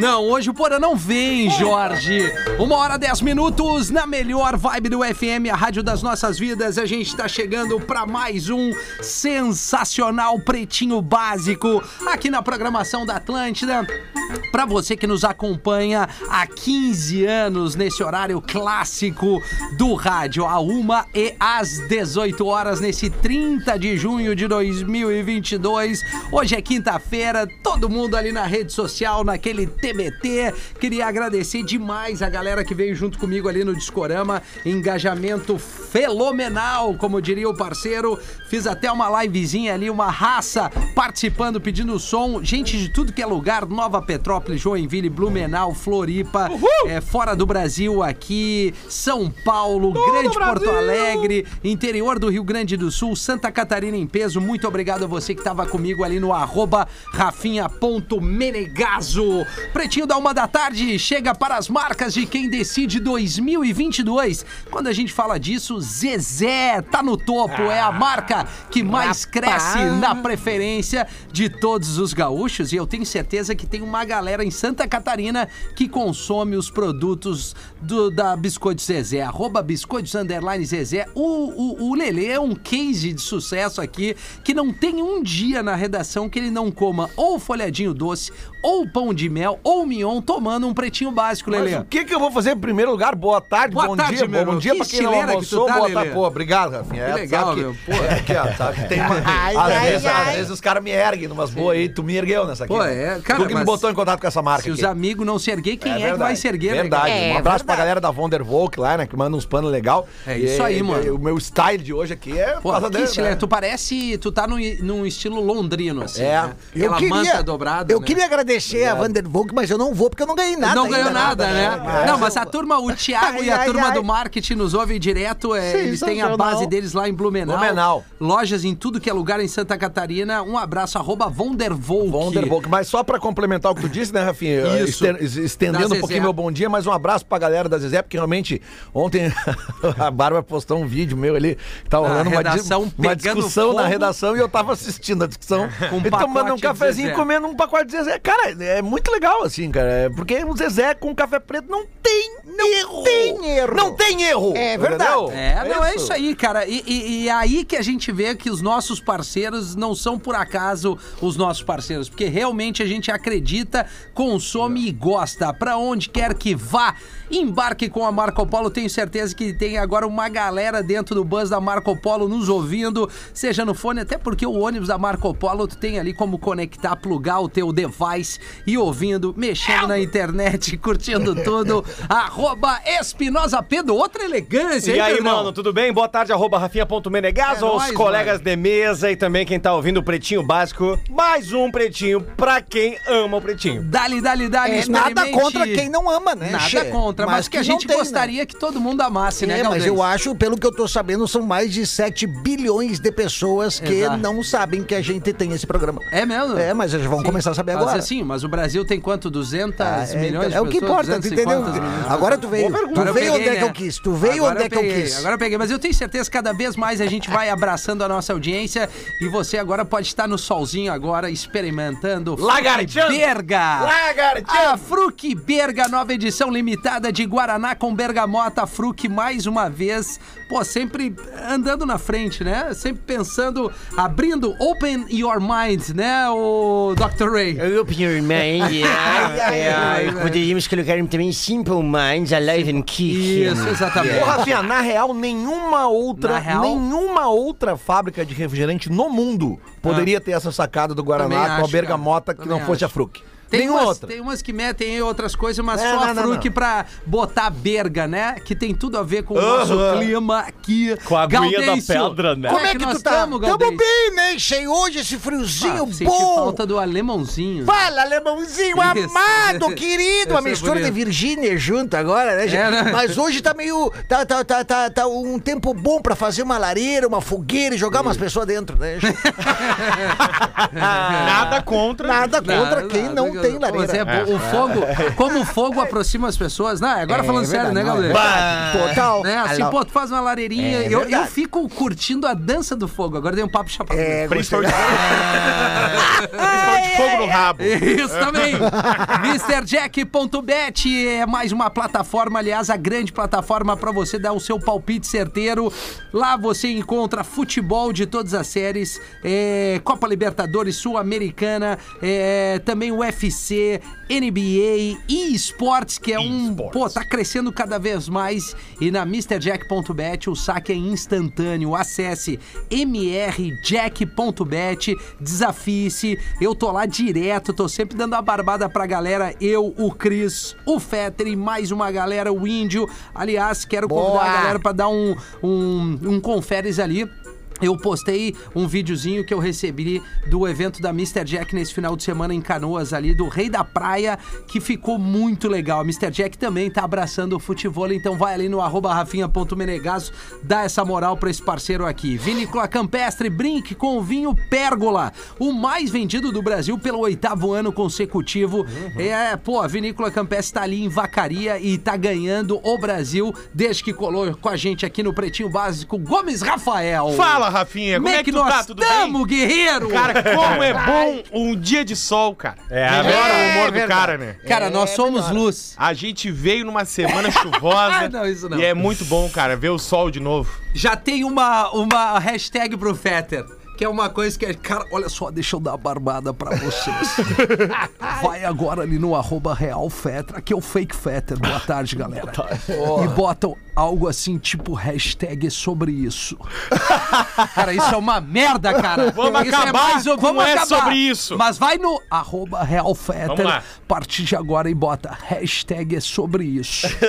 Não, hoje o Porã não vem, Jorge. Uma hora dez minutos na melhor vibe do FM, a rádio das nossas vidas. A gente tá chegando para mais um sensacional pretinho básico aqui na programação da Atlântida. Para você que nos acompanha há 15 anos nesse horário clássico do rádio, a uma e às 18 horas, nesse 30 de junho de 2022. Hoje é quinta-feira, todo mundo ali na rede social, naquele TBT. Queria agradecer demais a galera que veio junto comigo ali no Discorama. Engajamento fenomenal, como diria o parceiro. Fiz até uma livezinha ali, uma raça participando, pedindo som. Gente de tudo que é lugar, Nova Petrópolis, Joinville, Blumenau, Floripa, é, fora do Brasil aqui, São Paulo, Grande Porto Alegre, interior do Rio Grande do Sul, Santa Catarina em peso. Muito obrigado a você que estava comigo ali no arroba rafinha.menegaso. Pretinho da uma da tarde chega para as marcas de quem decide 2022. Quando a gente fala disso, Zezé tá no topo, é a marca que mais cresce na preferência de todos os gaúchos e eu tenho certeza que tem uma galera em Santa Catarina que consome os produtos do, da Biscoitos Zezé, arroba Biscoitos Underline Zezé. O, o, o Lelê é um case de sucesso aqui que não tem um dia na redação que ele não coma ou folhadinho doce, ou pão de mel, ou mignon, tomando um pretinho básico, Mas Lelê. o que que eu vou fazer em primeiro lugar? Boa tarde, Boa bom tarde, dia, meu bom dia Que pra quem não estileira que almoçou, tá, boa tarde. Pô, obrigado, Rafinha. Que É, legal, sabe que- meu, pô. É aqui, ó, sabe que tem uma... Ai, às, ai, vezes, ai. às vezes os caras me erguem numas boas aí, tu me ergueu nessa aqui. Pô, né? é, cara, Tu que me mas botou em contato com essa marca Se os aqui. amigos não se erguer, quem é, que verdade, vai se erguer, Verdade. É, um abraço pra verdade. galera da Vondervolk lá, né? Que manda uns panos legal. É isso E- aí, e- mano. O meu style de hoje aqui é Pô, que é? né? Tu parece. Tu tá num, estilo londrino, assim. É. Né? Aquela manta dobrada. eu queria agradecer a Vandervoog, mas eu não vou porque eu não ganhei nada. não ganhou ainda, nada, né? É. Não, mas a turma, o Thiago e a Ai, ai, turma ai. do marketing nos ouve direto. é, eles têm a base deles lá em Blumenau. Blumenau. Lojas em tudo que é lugar em Santa Catarina. Um abraço, arroba Vondervolk. Vondervolk. Mas só pra complementar o que tu disse, né, Rafinha? Isso. Estendendo um pouquinho meu bom dia, mas um abraço pra galera da Zezé, porque realmente ontem a Bárbara postou um vídeo meu ali, que tava Na rolando uma, uma discussão na fogo. redação e eu tava assistindo a discussão Com um e tomando um cafezinho e comendo um pacote de Zezé. Cara, é muito legal assim, cara, é porque o Zezé com café preto não tem erro. tem erro. Não tem erro. É verdade. entendeu? É, não, é isso aí, cara. E, e- e é aí que a gente vê que os nossos parceiros não são por acaso os nossos parceiros, porque realmente a gente acredita, consome e gosta. Pra onde quer que vá, embarque com a Marco Polo. Tenho certeza que tem agora uma galera dentro do bus da Marco Polo nos ouvindo, seja no fone, até porque o ônibus da Marco Polo tu tem ali como conectar, plugar o teu device e ouvindo, mexendo na internet, curtindo tudo. Arroba Espinosa Pedro, outra elegância, E hein, aí, Pedrão? mano, tudo bem? Boa tarde, arroba rafinha.menegas, É aos nóis, colegas mano. de mesa e também quem tá ouvindo o Pretinho Básico. Mais um Pretinho pra quem ama o Pretinho. Dali, dali, dali, É, nada experimente. contra quem não ama, né? Nada Che? contra, mas, que a não gente tem, né? gostaria que todo mundo amasse, né, É, mas Galdês? eu acho, pelo que eu tô sabendo, são mais de 7 bilhões de pessoas que Exato. não sabem que a gente tem esse programa. É mesmo? É, mas eles vão começar a saber Mas agora. assim, mas o Brasil tem quanto? 200 Ah, é, milhões de é o que pessoas? importa, tu 200 entendeu? Agora tu pessoas? veio. Tu veio onde é que né? eu quis. Tu veio Agora onde é que eu peguei, quis. Agora eu peguei, mas eu tenho certeza que cada vez mais a gente vai abraçando a nossa audiência e você agora pode estar no solzinho agora experimentando Lagarteando. Fruc Berga. Lagarteando. A Fruc Berga, nova edição limitada de Guaraná com bergamota. Fruc mais uma vez, pô, sempre andando na frente, né? Sempre pensando, abrindo, open your mind, né, o Dr. Ray? Open your mind, yeah. yeah. Poderíamos colocar também Simple Minds, Alive and Kick. Isso, exatamente. Ô, Rafinha, na real, nenhuma outra, real- nenhuma outra fábrica de refrigerante no mundo poderia ter essa sacada do Também Guaraná com a acho, bergamota cara. que não Também fosse acho. a Fruc. Tem umas, outra. tem umas que metem aí outras coisas, mas É, só não, fruque não. pra botar berga, né? Que tem tudo a ver com o nosso clima aqui. Com a aguinha da pedra, né? Como Como é que, nós tu tá? estamos, Tamo Gaudêncio? bem, né? Cheio hoje esse friozinho Ah, bom. falta do alemãozinho. Fala, alemãozinho Isso. amado, querido. A é mistura de bonito. Virgínia junto agora, né? gente? É, né? Mas hoje tá meio. Tá, tá, tá, tá, tá um tempo bom pra fazer uma lareira, uma fogueira e jogar umas pessoas dentro, né? Nada contra. Nada contra Nada, quem nada, não. Tem lareira. mas é bom, o fogo, como o fogo aproxima as pessoas. Não, agora É falando sério, né, galera? é. Total. Né, assim, pô, tu faz uma lareirinha. É eu, eu fico curtindo a dança do fogo. Agora dei um papo chapado. É, Principalmente, principalmente fogo no rabo. Isso também. MrJack.bet é mais uma plataforma, aliás, a grande plataforma para você dar o seu palpite certeiro. Lá você encontra futebol de todas as séries, é, Copa Libertadores Sul-Americana, é, também UFC, NBA e esportes, que é um. Pô, tá crescendo cada vez mais. E na MrJack.bet o saque é instantâneo. Acesse mrjack.bet, desafie-se. Eu tô lá direto, tô sempre dando a barbada pra galera. Eu, o Cris, o Fetter e mais uma galera, o Índio. Aliás, quero convidar Boa! a galera pra dar um, um, um conferes ali. Eu postei um videozinho que eu recebi do evento da Mr. Jack nesse final de semana em Canoas ali, do Rei da Praia, que ficou muito legal. A Mr. Jack também tá abraçando o futebol, então vai ali no arroba rafinha.menegaso, dá essa moral pra esse parceiro aqui. Vinícola Campestre, brinque com o vinho Pérgola, o mais vendido do Brasil pelo oitavo ano consecutivo. É, pô, a Vinícola Campestre tá ali em Vacaria e tá ganhando o Brasil desde que colou com a gente aqui no Pretinho Básico, Gomes Rafael. Fala, Rafinha, como é que tu nós tá? Tudo tamo, bem? guerreiro? Cara, como é bom um dia de sol, cara. É, é o humor do cara, né? Cara, nós somos luz. A gente veio numa semana chuvosa. Não, isso não. E é muito bom, cara, ver o sol de novo. Já tem uma, uma hashtag pro Fetter. Que é uma coisa que é. Cara, olha só, deixa eu dar a barbada pra vocês. Vai agora ali no arroba Real Fetter. Aqui é o Fake Fetter. Boa tarde, galera. E botam algo assim, tipo hashtag sobre isso. Cara, isso é uma merda, cara. Vamos Isso acabar um- com é sobre isso. Mas vai no arroba Real Fetter. Vamos lá. A partir de agora e bota hashtag é sobre isso.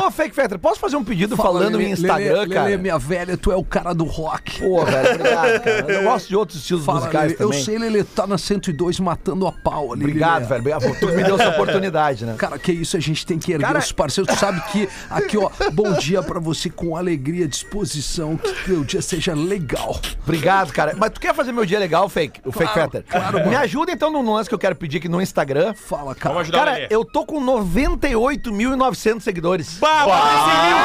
Ô, ô, Fake Fetter, posso fazer um pedido falando Lelê, em Instagram, Lelê, cara? Lelê, minha velha, tu é o cara do rock. Pô, velho, obrigado, cara. Eu gosto de outros estilos Fala, musicais Lelê. Eu também. sei, Lelê, tá na 102 matando a pau ali. Obrigado, velho. Tu me deu essa oportunidade, né? Cara, que isso, a gente tem que erguer Cara- os parceiros. Tu sabe que aqui, ó, bom dia pra você com alegria, disposição, que teu dia seja legal. Obrigado, cara. Mas tu quer fazer meu dia legal, Fake? O Fake Fetter? claro, Me ajuda então no lance que eu quero pedir aqui no Instagram. Fala, cara. Vamos ajudar o Cara, Lelê. eu tô com 98.900 seguidores. Bah, vamos bater 100 mil!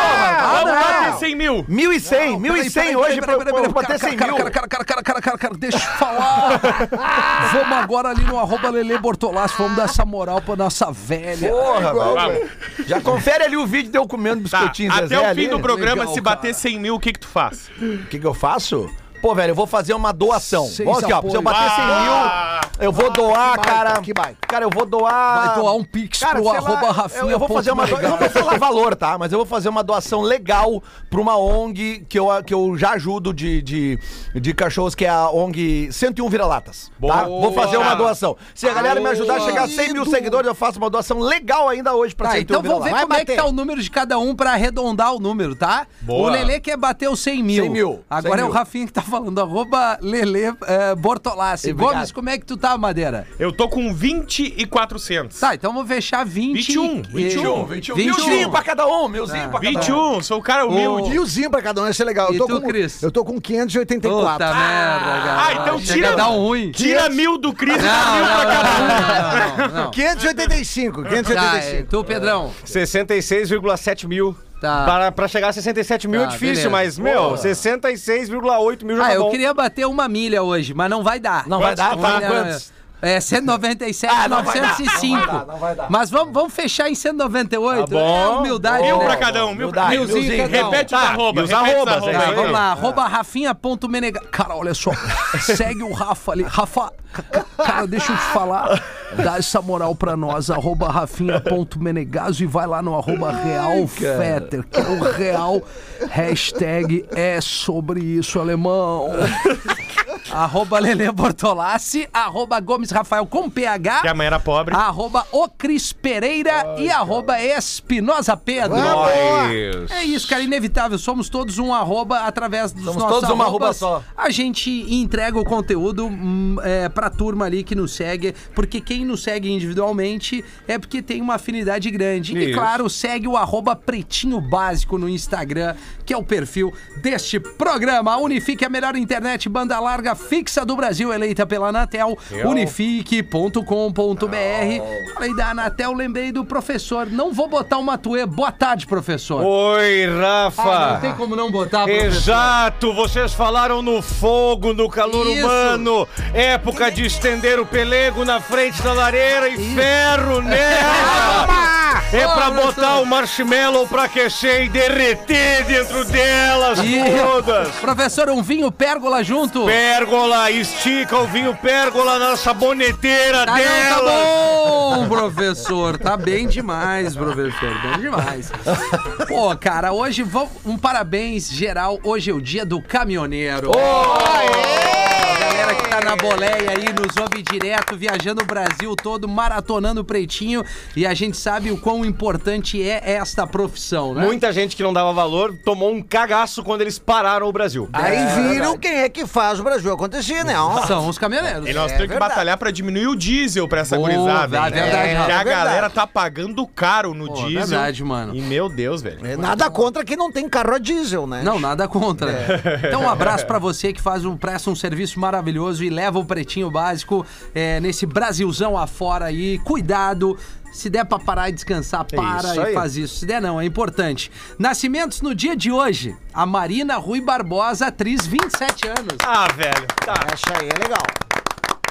Vamos não. bater 100 mil! 1.100, 1.100 hoje pra pra eu bater 100 cara, mil. cara, cara, cara, cara, cara, cara, cara, deixa eu falar. vamos agora ali no arroba Lele Bortolassi, vamos dar essa moral pra nossa velha. Porra, Vamos. velho. Já confere ali o vídeo de eu comendo Tá, biscoitinho até Zezé o fim ali. do programa, Legal, se bater cara. 100 mil, o que que tu faz? O que, que eu faço? Pô, velho, eu vou fazer uma doação. Vamos aqui, ó. Se eu bater 100 Ah! mil, eu vou doar, baita, cara. que baita. Cara, eu vou doar. Vai doar um pix Cara, pro sei lá, arroba Rafinha. Eu, eu vou fazer uma doação. Eu não vou falar valor, tá? Mas eu vou fazer uma doação legal pra uma ONG que eu, que eu já ajudo de, de, de cachorros, que é a ONG 101 Vira-Latas. Tá? Boa. Vou fazer uma doação. Se a galera me ajudar a chegar a 100 mil seguidores, eu faço uma doação legal ainda hoje pra Tá, 101 então vamos ver Vira-Latas. como é que bater. tá o número de cada um pra arredondar o número, tá? Boa. O Lelê quer bater os 100 mil. 100 mil, Agora 100 é o mil. Rafinha que tá falando, arroba Lelê eh, Bortolassi. Obrigado. Gomes, como é que tu tá, Madeira? Eu tô com 20 e 400. Tá, então vamos fechar 20. 21, e- 21, 21. 21. Milzinho pra cada um, milzinho pra cada um. 21, sou o cara humilde. Milzinho pra cada um, isso é legal. E Eu tô, tu, com, Cris? eu tô com 584. Puta merda, cara. Ah, então tira- um ruim. Tira mil do Cris e dá Não, mil não, pra cada um. não, não, não, não. 585, Tá, 585. é, tu, Pedrão. 66,7 mil. Tá. Para, pra chegar a 67 mil Tá, é difícil, beleza. mas, meu, 66,8 mil já Ah, tá eu bom. queria bater uma milha hoje, mas não vai dar. Não vai dar? Tá quantos? É 197, Ah, não vai dar, 905. não vai dar, não vai dar. Mas vamos, vamos fechar em 198. Tá bom. É humildade. Mil né? pra cada um, mil pra cada um. Repete os Tá, arroba. os arrobas, arroba é Tá, vamos lá, arroba rafinha.menega. Cara, olha só. Segue o Rafa ali. Rafa, ca- ca- cara, deixa eu te falar. Dá essa moral pra nós, arroba rafinha.menegaso e vai lá no arroba realfetter, que é o real hashtag é sobre isso, alemão. arroba Lele Bortolassi, arroba Gomes Rafael com PH, Que a mãe era pobre. arroba o Cris Pereira e arroba Espinosa Pedro. Nós. É isso, cara, inevitável. Somos todos um arroba através dos Somos nossos todos uma arroba só. A gente entrega o conteúdo hum, é, pra turma ali que nos segue, porque quem nos segue individualmente é porque tem uma afinidade grande. E Isso. claro, segue o arroba Pretinho Básico no Instagram, que é o perfil deste programa. A Unifique é a melhor internet banda larga fixa do Brasil, eleita pela Anatel. Unifique.com.br. Falei da Anatel, lembrei do professor. Não vou botar o Matuê. Boa tarde, professor. Oi, Rafa. Ah, não tem como não botar, professor. Exato, vocês falaram no fogo, no calor Isso. humano, época de estender o pelego na frente da lareira e ferro nela. É pra botar o marshmallow pra aquecer e derreter dentro delas E- todas. Professor, um vinho pérgola junto? Pérgola, estica o vinho pérgola na saboneteira Ah, não, tá dela. bom, professor. Tá bem demais, professor. Bem demais. Pô, cara, hoje vamos, um parabéns geral. Hoje é o dia do caminhoneiro. A galera que tá na boleia aí, nos ouve direto, viajando o Brasil todo, maratonando o pretinho. E a gente sabe o quão importante é esta profissão, né? Muita gente que não dava valor tomou um cagaço quando eles pararam o Brasil. Aí viram quem é que faz o Brasil acontecer, né? Ó. São os caminhoneiros. E nós É temos que batalhar pra diminuir o diesel pra essa Pô, gurizada. hein? verdade, É, que a É galera tá pagando caro no Pô, diesel. verdade, mano. E meu Deus, velho. É Nada contra quem não tem carro a diesel, né? Não, nada contra. Então, um abraço pra você que faz um, presta um serviço maravilhoso e leva o pretinho básico é, nesse Brasilzão afora aí. Cuidado. Se der pra parar e descansar, para Isso e faz isso. Se der, não, é importante. Nascimentos no dia de hoje. A Marina Rui Barbosa, atriz, 27 anos. Ah, velho. Tá. Essa aí é legal.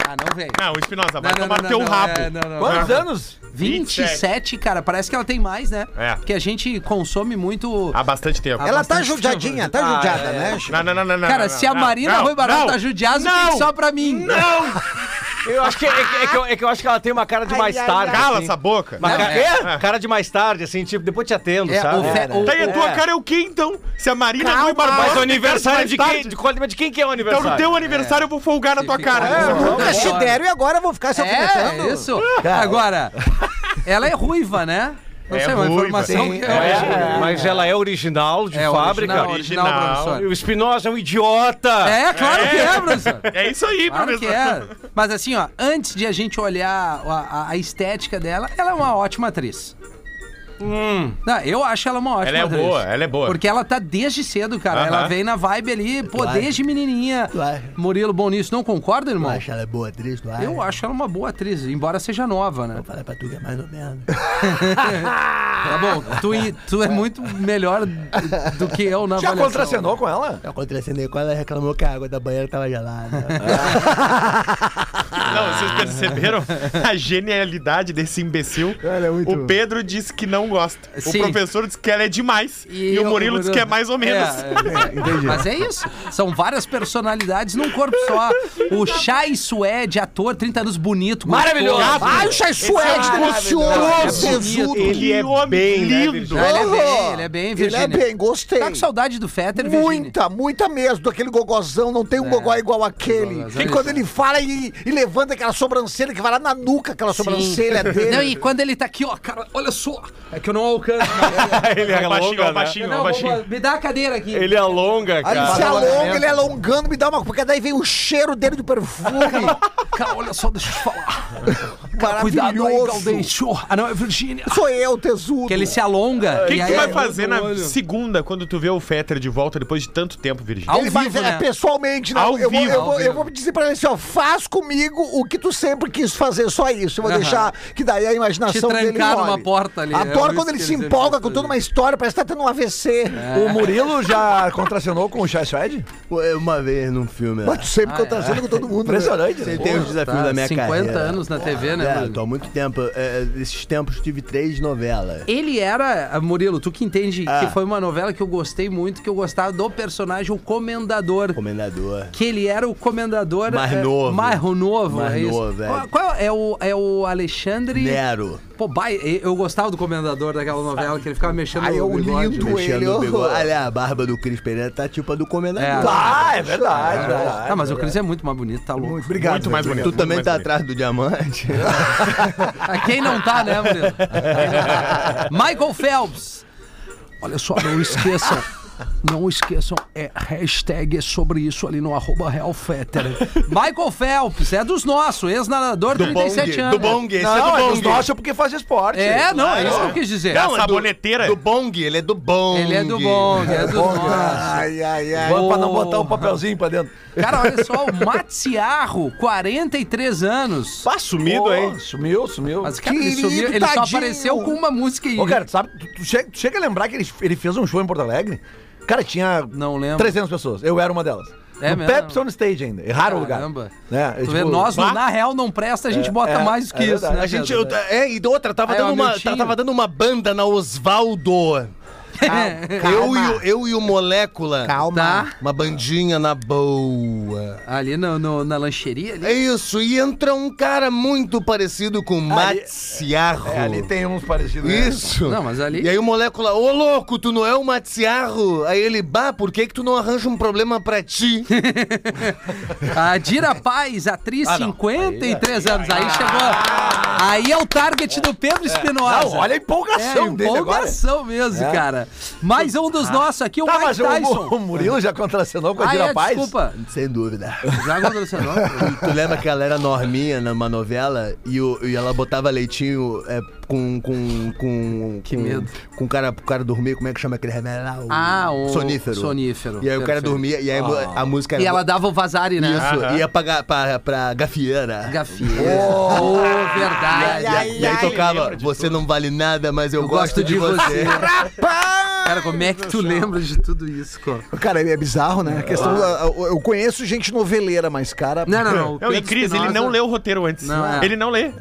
Ah, não vem. Não, o Espinosa, vai Não, não, tomar não, teu não, rabo. é, não, não. Quantos anos? 27, cara, parece que ela tem mais, né? É. Porque a gente consome muito. Há bastante tempo. Há Ela tá bastante judiadinha, tá Ah, judiada, é. né? Não, não, não, não, não. Cara, não, se a não, Marina não, Rui Barbosa não, tá judiada, não, fique só pra mim. Não! Eu acho que é, é que eu, é que eu acho que ela tem uma cara de mais tarde. Cala assim. essa boca. Uma Não, cara, é. cara de mais tarde, assim, tipo, depois te atendo, É, sabe? o fe- o- Tá, e a tua É. cara é o quê, então? Se a Marina Calma, Rui Barbosa... Mas o aniversário de quem? De, qual- de quem que é o Então aniversário? no teu aniversário eu vou folgar na tua fica- cara. É, Nunca se Deram e agora vão ficar se alfinetando. É, isso. Agora, ela é ruiva, né? Não É sei, uma ruiva. informação Sim, que É, mas ela é original de É, fábrica. original, original. E o Espinosa é um idiota. É, claro que é, professor. É isso aí, Claro professor. que é. Mas assim, ó, antes de a gente olhar a, a- a estética dela, ela é uma ótima atriz. Não, eu acho ela uma ótima Ela é atriz. boa, ela é boa. Porque ela tá desde cedo, cara. Aham. Ela vem na vibe ali, pô, desde menininha. Claro. Murilo Bom nisso, não concorda, irmão? ela é boa atriz, tu acha? Eu acho ela uma boa atriz, embora seja nova, né? Fala pra tu que é mais ou menos. Tá bom, tu, e- tu é muito melhor do que eu na Já avaliação. contracenou com ela? Eu contracenei com ela, ela reclamou que a água da banheira tava gelada. Não, vocês perceberam a genialidade desse imbecil? Ela é muito- O Pedro disse que não gosta. Sim. O professor disse que ela é demais. E, eu- o Murilo disse que é mais ou menos. É, é. Mas é isso. São várias personalidades num corpo só. O Chai Suede, ator, 30 anos bonito. Maravilhoso. Ai, o Chai Suede, é delicioso! bonito. Tesudo. Ele é homem bem, né, lindo. Ah, ele é bem, ele é bem, Ele é bem, gostei. Tá com saudade do Fetter? Muita, muita mesmo, daquele gogozão, não tem um gogó igual aquele. Gogozão, E quando ele fala e, e levanta aquela sobrancelha que vai lá na nuca, aquela sobrancelha dele. Não, e quando ele tá aqui, ó, cara, olha só. É que eu não alcanço. mais. Ele É baixinho, é alonga, né? baixinho, é não, baixinho. vou- me dá a cadeira aqui. Ele alonga, Aí ele se cara. alonga, ele alongando, me dá uma. Porque daí vem o cheiro dele do perfume. Cara, olha só, deixa eu te falar. Cara, cuidado aí. Gaudêncio. Ah, não, é Virgínia. Sou eu, tesudo. Que ele se alonga. O que, que tu vai é fazer na olho. segunda quando tu vê o Fetter de volta depois de tanto tempo, Virgínia? Ao Ele vai vivo, é, né? pessoalmente, não. Ao eu, vou, vivo, eu, ao vou, eu vou dizer pra ele assim, ó, faz comigo o que tu sempre quis fazer, só isso. Eu vou Aham. deixar que daí a imaginação Te dele numa porta ali, é Adoro isso quando ele se empolga com toda uma história, parece que tá tendo um AVC. O Murilo já contracenou com o Chai Suede? Uma vez num filme. Mas tu sempre contracendo com todo mundo. né? Impressionante. né? Você tem os desafios Tá, da minha 50 carreira. anos na TV, né, É, Murilo? tô há muito tempo. É, esses tempos tive três novelas. Ele era, ah, Murilo, tu que entende Ah. que foi uma novela que eu gostei muito, que eu gostava do personagem, o Comendador. Comendador. Que ele era o comendador Mais eh, novo. Mais novo, Mais é isso. novo, é. Qual, qual é o, é o Alexandre. Nero. Pô, bai, eu gostava do comendador daquela novela, que ele ficava mexendo Ai, eu no bigode. lindo Mexendo ele. no bigode. Olha, a barba do Cris Pereira tá tipo a do comendador. É. Ah, é verdade, verdade. Ah, mas o Cris é muito mais bonito, tá louco. Muito obrigado. Muito mais bonito. Tu também tá atrás do diamante. Ah, Quem não tá, né, Murilo? Michael Phelps. Olha só, não esqueçam. Não esqueçam, é hashtag sobre isso ali no arroba Realfetter. Michael Phelps, é dos nossos, ex-nadador, 37 anos. Do Bong, esse Não, é é do dos Bong. nossos porque faz esporte. É, não, é isso que eu quis dizer. Não, é do- saboneteira. Do Bong, ele é do Bong. Ele é do Bong, é dos nossos. Ai, ai, ai. Vamos pra não botar um papelzinho pra dentro. Cara, olha só, o Matsiarro, 43 anos. Pá, sumido, Pô, hein? Sumiu, sumiu. Mas, cara, ele, Querido, sumiu, ele só tadinho. apareceu com uma música aí. Ô, cara, tu sabe, tu, tu chega, tu chega a lembrar que ele, ele fez um show em Porto Alegre? Cara, tinha Não lembro. 300 pessoas. Eu era uma delas. É no mesmo? Pepsi on Stage ainda. Erraram o lugar. Caramba. Né? Tu vê, nós, no na real, não presta, a gente bota é, mais do que é isso, né? A gente, eu, é, e outra, tava, Ah, é dando uma, tava dando uma banda na Osvaldo. Eu e, o, eu e o Molécula. Calma. Tá. Uma bandinha na boa. Ali no, no- na lancheria ali. É isso, e entra um cara muito parecido com Matsiarro. É, ali tem uns parecidos. né? Isso. Não, mas ali- E aí o molécula, ô louco, tu não é o Matsiarro? Aí ele, bah, por que que tu não arranja um problema pra ti? A Dira Paz, atriz, 53 anos. Aí chegou. Aí é o target do Pedro Espinosa. Não, olha a empolgação é, dele agora. empolgação mesmo, cara. Mais um dos nossos aqui, o Tá, Mike mas o, Tyson. o Murilo já contracenou com a Ah, Dira é, Paz? desculpa. Sem dúvida. Já contracenou? Tu lembra que ela era norminha numa novela e, o- e ela botava leitinho é, com, com, com. Que com, medo. Com o cara, pro cara dormir, como é que chama aquele remédio lá? O Ah, o sonífero. sonífero. E aí o cara dormia e aí a música E ela dava o vazare, né? Isso, ia pra, pra, pra gafieira. Gafieira. Oh, verdade. E aí, e aí tocava, você não vale nada, mas eu, gosto, de você. Cara, como é que tu lembra de tudo isso, cara? Cara, é bizarro, né? A questão, eu conheço gente noveleira, mas, cara. Não, não, não. o Não, e Pedro Cris, ele Espinosa- não leu o roteiro antes. Não, é. Ele não lê.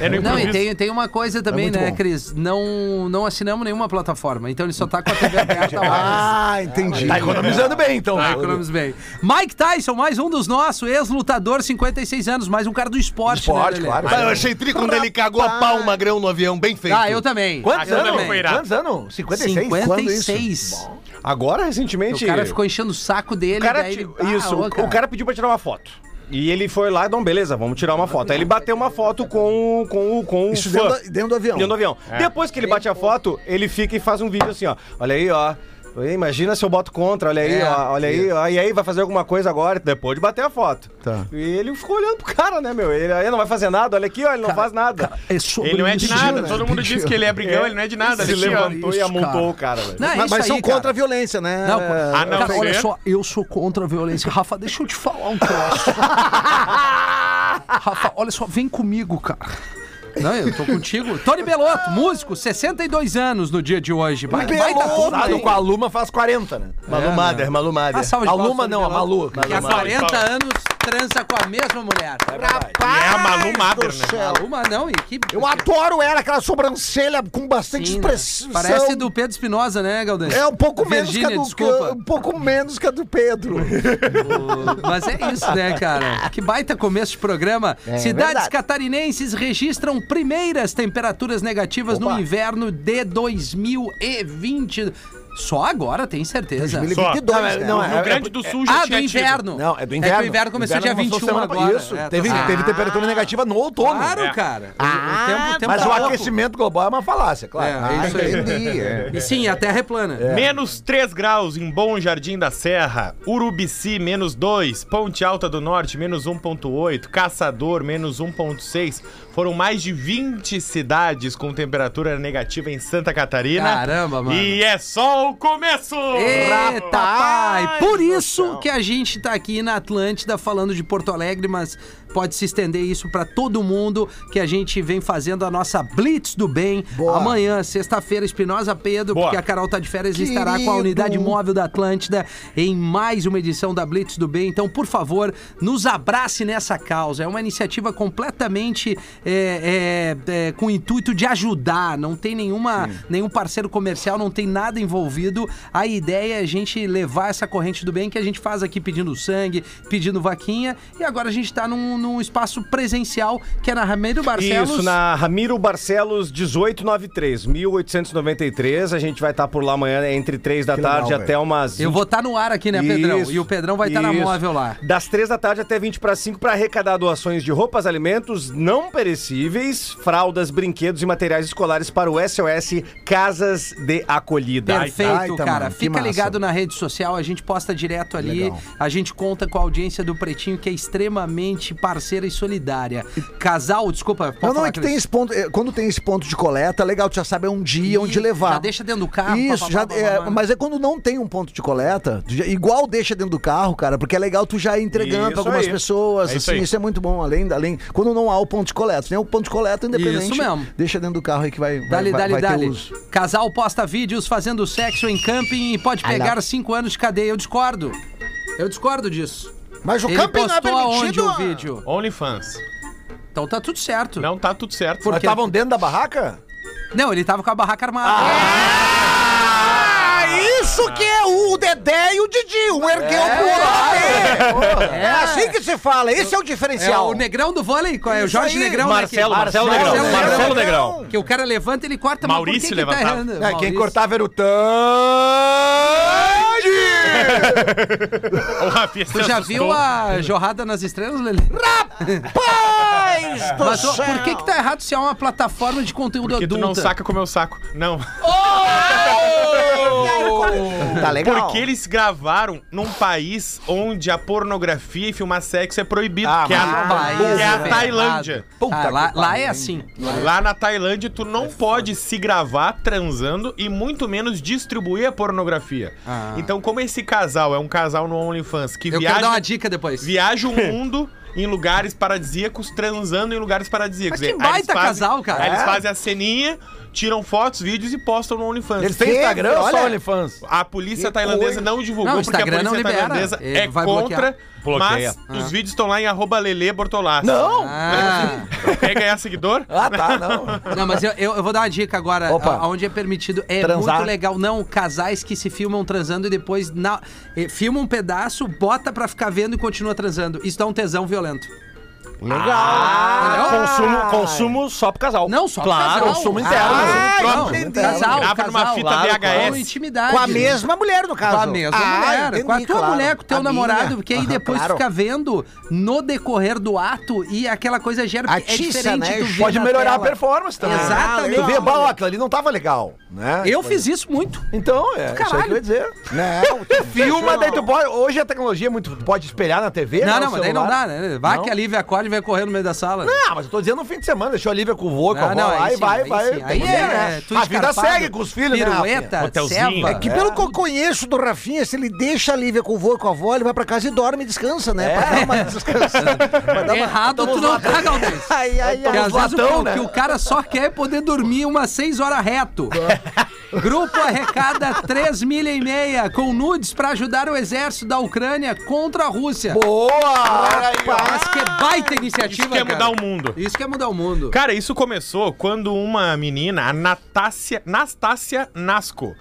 É no Não, e tem, tem uma coisa também, muito né, bom. Cris? Não, não assinamos nenhuma plataforma, então ele só tá com a TV aberta. Ah, entendi. Tá economizando bem, então. Tá, economizamos bem. Mike Tyson, mais um dos nossos, ex-lutador, 56 anos, mais um cara do esporte, Esporte, né, claro. Mas eu achei tri quando ele cagou a pau o magrão no avião, bem feito. Ah, eu também. Quantos eu anos? também. foi irado. Quantos anos? 56? 56. Agora, O recentemente. cara ficou enchendo o saco dele, O cara, daí ele... Ah, isso, ô, o- o cara pediu pra tirar uma foto. E ele foi lá, então beleza, vamos tirar uma foto. Aí ele bateu uma foto com, o- com, o- com o Isso fã. dentro, da- dentro do avião. Dentro do avião. Depois que ele bate a foto, ele fica e faz um vídeo assim, ó. Olha aí, ó. Imagina se eu boto contra, olha aí, É, ó, olha aí, ó. E aí, vai fazer alguma coisa agora, depois de bater a foto. Tá. E ele ficou olhando pro cara, né, meu? Ele aí não vai fazer nada, olha aqui, ó, ele não faz nada. É sobre Ele não é de isso, nada. né? Todo mundo diz que ele é brigão, ele não é de nada. Se Ele ó. levantou e isso, amontou cara. o cara, velho. Não, é Mas, mas são aí, contra cara. a violência, né? Não, Ah, não, cara, olha só, eu sou contra a violência. Rafa, deixa eu te falar um troço. Rafa, olha só, vem comigo, cara. Não, eu tô contigo. Tony Belotto, músico, 62 anos no dia de hoje. Vai, vai tá tudo Casado aí. com a Luma faz 40, né? Malu É, Mader, Malu Mader. A palmas, Luma Tony não, a. Malu. Que há Malu. 40 anos transa com a mesma mulher. E é a Malu Mader, do né? céu. Não, e que... Eu adoro ela, aquela sobrancelha com bastante Sim, né? expressão. Parece do Pedro Espinosa, né, Galdês? É um pouco menos que a do desculpa. um pouco menos que a do Pedro. Mas é isso, né, cara? Que baita começo de programa. Cidades verdade. catarinenses registram primeiras temperaturas negativas no inverno de 2020. Só agora, tem certeza. 2022, Não, é- né? não, No é- Rio Grande do Sul já Ah, do tinha tido. inverno. Não, é do inverno. É que o inverno começou dia começou 21 semana- agora. Isso, É, teve, tá teve certo. temperatura negativa no outono. Claro, É. cara. Ah, o tempo, o tempo Mas tá o louco. aquecimento global é uma falácia, claro. É, é isso aí. Entendi, é. E sim, a Terra é plana. Menos 3 graus em Bom Jardim da Serra, Urubici, menos 2, Ponte Alta do Norte, menos 1,8, Caçador, menos 1,6. Foram mais de 20 cidades com temperatura negativa em Santa Catarina. Caramba, mano. E é só o começo! Eita, pai! Por isso que a gente tá aqui na Atlântida falando de Porto Alegre, mas pode se estender isso pra todo mundo que a gente vem fazendo a nossa Blitz do Bem. Boa. Amanhã, sexta-feira, Espinosa Pedro, Boa. porque a Carol tá de férias e estará com a Querido. unidade móvel da Atlântida em mais uma edição da Blitz do Bem. Então, por favor, nos abrace nessa causa. É uma iniciativa completamente é, é, é, com o intuito de ajudar. Não tem nenhuma, nenhum parceiro comercial, não tem nada envolvido envolvido. A ideia é a gente levar essa corrente do bem que a gente faz aqui pedindo sangue, pedindo vaquinha. E agora a gente tá num, num espaço presencial que é na Ramiro Barcelos. Isso, na Ramiro Barcelos 1893, 1893. A gente vai estar por lá amanhã entre 3 da Que legal, tarde velho. até umas. Eu vou estar no ar aqui, né, Pedrão? Isso, E o Pedrão vai estar na isso. móvel lá. Das 3 da tarde até 20 para 5 para arrecadar doações de roupas, alimentos não perecíveis, fraldas, brinquedos e materiais escolares para o SOS Casas de Acolhida. Perfeito, Baita, cara. mano, Fica ligado na rede social, a gente posta direto ali. Legal. A gente conta com a audiência do Pretinho, que é extremamente parceira e solidária. Casal, desculpa. pode Não, não, falar, é que tem esse ponto. é, Quando tem esse ponto de coleta, legal, tu já sabe um dia onde Ih, levar. Já deixa dentro do carro. Isso, pá, já, pá, pá, é, mas é quando não tem um ponto de coleta, já- igual deixa dentro do carro, cara, porque é legal tu já ir entregando Isso pra algumas aí. pessoas, É isso assim, isso é muito bom, além, além, quando não há o ponto de coleta, tem o ponto de coleta independente, Isso mesmo. deixa dentro do carro aí que vai, vai, Dali, vai, dali, vai ter dali. uso. Casal posta vídeos fazendo sexo em camping e pode pegar cinco anos de cadeia. Eu discordo. Eu discordo disso. Mas o Ele camping não é postou aonde permitido. o vídeo? OnlyFans. Então tá tudo certo. Não tá tudo certo. Por Mas quê? estavam dentro da barraca? Não, ele tava com a barraca armada. Ah, isso que é o Dedé e o Didi, um ergueu pro outro. É. é assim que se fala, esse é o É diferencial. o Negrão do vôlei, qual é? O Isso Jorge aí. Negrão, Marcelo, né? que- Marcelo Marcelo Negrão, Negrão. Marcelo Negrão. Que o cara levanta, ele corta, Maurício mas por que que tá levantava. errando? É, quem Maurício. cortava era o Tandy! O Rafinha Tu já assustou. viu a Jorrada nas Estrelas, Lelê? Paz do Mas céu. por que que tá errado se é uma plataforma de conteúdo Porque tu não saca como eu saco. Não. Tá legal. Porque eles gravaram num país onde a pornografia e filmar sexo é proibido, Ah, que é a, mas País que é a. Tailândia. Ah, lá, lá é assim. Lá na Tailândia, tu não pode se gravar transando e muito menos distribuir a pornografia. Ah. Então, como esse casal é um casal no OnlyFans que Eu quero viaja, dar uma dica depois. viaja o mundo em lugares paradisíacos, transando em lugares paradisíacos. Mas que Aí eles baita fazem- casal, cara. Aí eles É. fazem a ceninha, tiram fotos, vídeos e postam no OnlyFans. Eles têm Que? Instagram ou só Olha. OnlyFans? A polícia Que tailandesa coisa. não divulgou Não, porque a Instagram polícia não libera. tailandesa Ele é vai contra, Bloqueia. mas os vídeos estão lá em arroba Lelê Bortolassi. Não! Ah. Quer ganhar seguidor? Ah, tá, não. Não, mas eu, eu, eu vou dar uma dica agora. Opa. a- Onde é permitido. É Transar. muito legal. Não, casais que se filmam transando e depois na, eh, filma um pedaço, bota pra ficar vendo e continua transando. Isso dá um tesão violento. Legal. Consumo, consumo só pro casal. Não, só pro claro. casal. consumo interno. Ah, Não, entendi. casal, Grava numa casal. fita Claro, VHS. Com intimidade. Com a mesma mulher, no caso. Com a mesma Ah, mulher. entendi, com a tua claro. mulher, com o teu A namorado, minha. porque aí Aham, depois claro. fica vendo no decorrer do ato e aquela coisa gera. é diferente né? tu ver Pode na melhorar a tela. performance também. Exatamente. Tu vê, bah, aquilo ali não tava legal, né? Eu fiz isso muito. Então, é isso aí que eu Caralho. ia dizer. Não, tu Filma, daí tu pode. Hoje a tecnologia é muito. Pode espelhar na TV. Não, né, não, mas daí não dá, né? Vai que a Lívia acorde vai correr no meio da sala. Não, mas eu tô dizendo no fim de semana, deixou a Lívia com o vô, com a Ah, avó não, lá aí e sim, vai, aí vai. sim. tem Aí que ver, é, né? A vida segue com os filhos, né? Pirueta, Hotelzinho. ceva. É que pelo que eu conheço do Rafinha, se ele deixa a Lívia com o vô e com a avó, ele vai pra casa e dorme e descansa, né? Pra dar uma descansa. Pra dar uma- Errado tu não tá, Galdês. O latão, que, né? que o cara só quer é poder dormir umas 6 horas reto. Grupo arrecada 3 milha e meia com nudes pra ajudar o exército da Ucrânia contra a Rússia. Boa! Aí. Mas que baita iniciativa, Isso que é cara. mudar o mundo. Isso que é mudar o mundo. Cara, isso começou quando uma menina, a Natácia, Nastácia Nasco,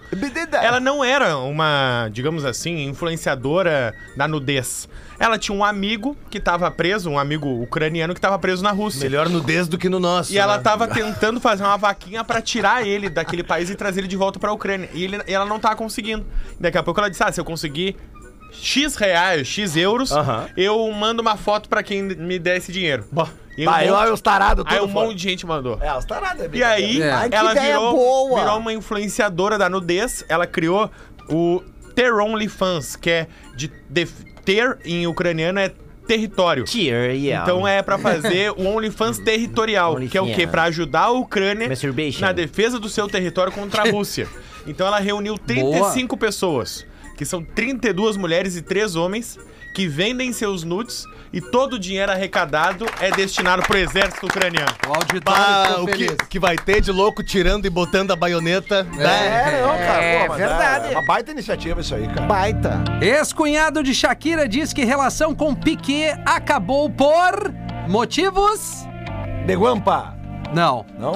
ela não era uma, digamos assim, influenciadora da nudez. Ela tinha um amigo que tava preso, um amigo ucraniano que tava preso na Rússia. Melhor nudez do que no nosso. E ela né? tava tentando fazer uma vaquinha pra tirar ele daquele país e trazer ele de volta pra Ucrânia. E, ele- e ela não tava conseguindo. Daqui a pouco ela disse: Ah, se eu conseguir X reais, X euros, Aham. eu mando uma foto pra quem me der esse dinheiro. E um Aí monte- lá os tarados Aí um fora. monte de gente mandou. É, os tarados é E aí, É. Ai, que ela ideia virou, boa. virou uma influenciadora da nudez. Ela criou o Ter OnlyFans, que é de, de ter em ucraniano é território. Tier, yeah. Então é pra fazer o OnlyFans territorial, que é o quê? Pra ajudar a Ucrânia Masturbation. na defesa do seu território contra a Rússia. Então ela reuniu 35 pessoas, que são 32 mulheres e 3 homens, que vendem seus nudes e todo o dinheiro arrecadado é destinado pro exército ucraniano. O auditório Ah, ficou o que, feliz. que vai ter de louco tirando e botando a baioneta. né? É, não, cara. É pô, mas verdade. É uma baita iniciativa isso aí, cara. Baita. Ex-cunhado de Shakira diz que relação com Piquet acabou por motivos? De Guampa. Não. Não?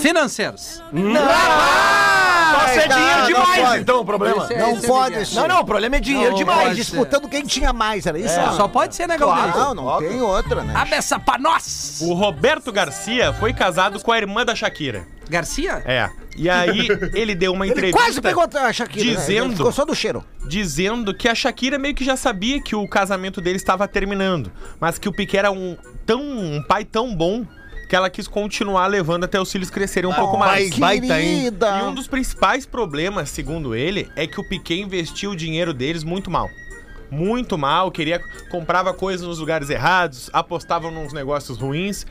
Financeiros. nosso é não, dinheiro não demais, pode. então, o problema. Esse é- Não esse é pode Miguel. ser. Não, não, o problema é dinheiro Não, demais. pode disputando quem tinha mais, era isso? É, Só pode ser, né, Galdês? Não, não tem outra, né? Abre essa pra nós! O Roberto Garcia foi casado com a irmã da Shakira. Garcia? É. E aí ele deu uma Ele entrevista quase pegou a Shakira. né? dizendo- Ele Ficou só do cheiro. dizendo que a Shakira meio que já sabia que o casamento dele estava terminando, mas que o Piquet era um tão um pai tão bom que ela quis continuar levando até os filhos crescerem um pouco mais. baita, hein? Querida. E um dos principais problemas, segundo ele, é que o Piquet investiu o dinheiro deles muito mal. Muito mal, queria comprava coisas nos lugares errados, apostava nos negócios ruins.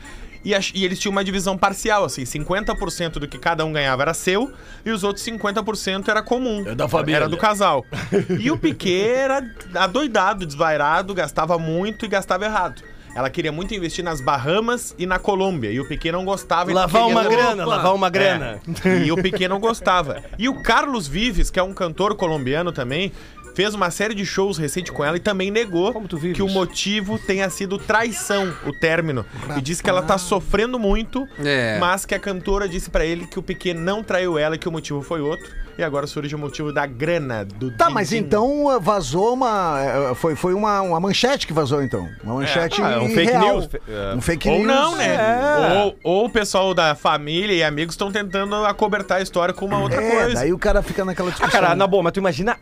E, ach- e eles tinham uma divisão parcial, assim, 50% do que cada um ganhava era seu e os outros 50% era comum. É da família. Era do casal. E o Piquet era adoidado, desvairado, gastava muito e gastava errado. Ela queria muito investir nas Bahamas e na Colômbia. E o Piquet não gostava. Lavar uma grana, lavar uma grana. é. E o Piquet não gostava. E o Carlos Vives, que é um cantor colombiano também, fez uma série de shows recente com ela e também negou Como tu vives? que o motivo tenha sido traição, o término. E disse que ela tá sofrendo muito, É. mas que a cantora disse pra ele que o Piquet não traiu ela e que o motivo foi outro. E agora surge o motivo da grana do Tá, mas din-din. então eh, vazou uma. eh, Foi, foi uma, uma manchete que vazou, então. Uma manchete. Ah, é um fake real. news. É. Um fake Ou news. não, né? É. Ou, ou o pessoal da família e amigos estão tentando acobertar a história com uma outra É, coisa. daí o cara fica naquela Ah, discussão. cara, na boa, mas tu imagina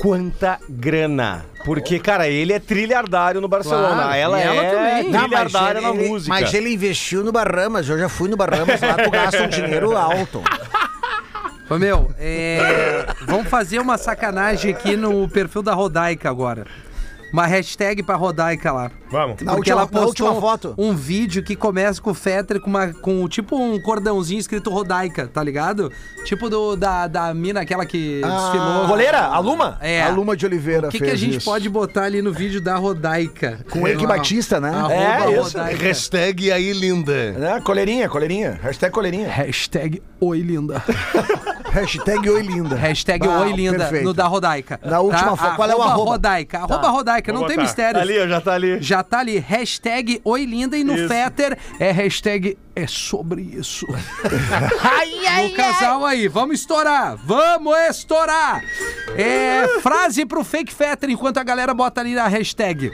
quanta grana. Porque, cara, ele é trilhardário no Barcelona. Claro, ela e ela é também. Não, mas trilhardária ele- na ele- música. Mas ele investiu no Bahamas. Eu já fui no Bahamas lá, tu gasta um dinheiro alto. Ô, meu, é, vamos fazer uma sacanagem aqui no perfil da Rodaica agora. Uma hashtag pra Rodaica lá. Vamos. Na Porque última- ela na postou última foto. um vídeo que começa com o Fetter com, uma, com tipo um cordãozinho escrito Rodaica, tá ligado? Tipo do, da, da mina aquela que desfilou. Goleira, a Luma? É. A Luma de Oliveira O que, que a gente isso. pode botar ali no vídeo da Rodaica? Com Eric Batista, né? Arroba É, isso. Rodaica. Hashtag aí linda. É, coleirinha, coleirinha. Hashtag coleirinha. Hashtag Oi Linda. Hashtag Oi Linda. Hashtag Ah, Oi Linda perfeito. no da Rodaica. Na última foto, qual é o arroba? Rodaica. Arroba Rodaica, não Vou tem mistério. Ali, ó, já tá ali. Já tá ali, hashtag Oi Linda e no Fetter é hashtag é sobre isso. no casal aí, vamos estourar, vamos estourar. É, frase pro fake Fetter enquanto a galera bota ali na hashtag.